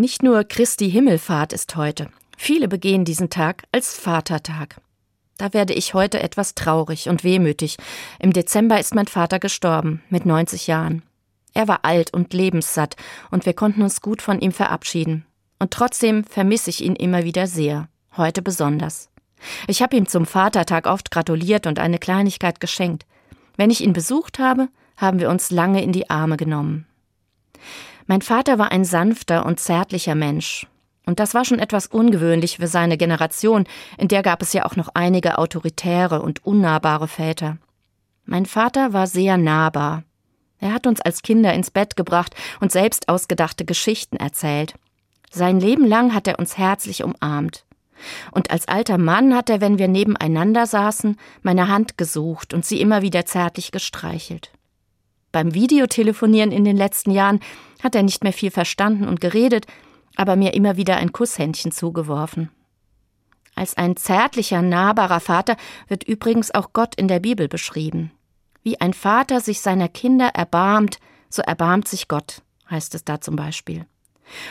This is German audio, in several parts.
Nicht nur Christi Himmelfahrt ist heute. Viele begehen diesen Tag als Vatertag. Da werde ich heute etwas traurig und wehmütig. Im Dezember ist mein Vater gestorben, mit 90 Jahren. Er war alt und lebenssatt, und wir konnten uns gut von ihm verabschieden. Und trotzdem vermisse ich ihn immer wieder sehr, heute besonders. Ich habe ihm zum Vatertag oft gratuliert und eine Kleinigkeit geschenkt. Wenn ich ihn besucht habe, haben wir uns lange in die Arme genommen. Mein Vater war ein sanfter und zärtlicher Mensch. Und das war schon etwas ungewöhnlich für seine Generation, in der gab es ja auch noch einige autoritäre und unnahbare Väter. Mein Vater war sehr nahbar. Er hat uns als Kinder ins Bett gebracht und selbst ausgedachte Geschichten erzählt. Sein Leben lang hat er uns herzlich umarmt. Und als alter Mann hat er, wenn wir nebeneinander saßen, meine Hand gesucht und sie immer wieder zärtlich gestreichelt. Beim Videotelefonieren in den letzten Jahren hat er nicht mehr viel verstanden und geredet, aber mir immer wieder ein Kusshändchen zugeworfen. Als ein zärtlicher, nahbarer Vater wird übrigens auch Gott in der Bibel beschrieben. Wie ein Vater sich seiner Kinder erbarmt, so erbarmt sich Gott, heißt es da zum Beispiel.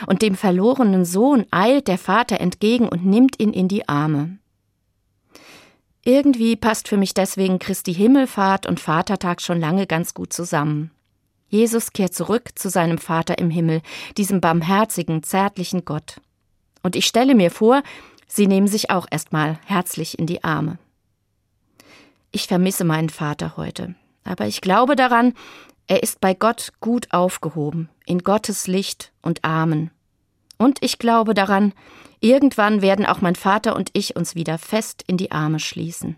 Und dem verlorenen Sohn eilt der Vater entgegen und nimmt ihn in die Arme. Irgendwie passt für mich deswegen Christi Himmelfahrt und Vatertag schon lange ganz gut zusammen. Jesus kehrt zurück zu seinem Vater im Himmel, diesem barmherzigen, zärtlichen Gott. Und ich stelle mir vor, sie nehmen sich auch erstmal herzlich in die Arme. Ich vermisse meinen Vater heute, aber ich glaube daran, er ist bei Gott gut aufgehoben, in Gottes Licht und Armen. Und ich glaube daran, irgendwann werden auch mein Vater und ich uns wieder fest in die Arme schließen.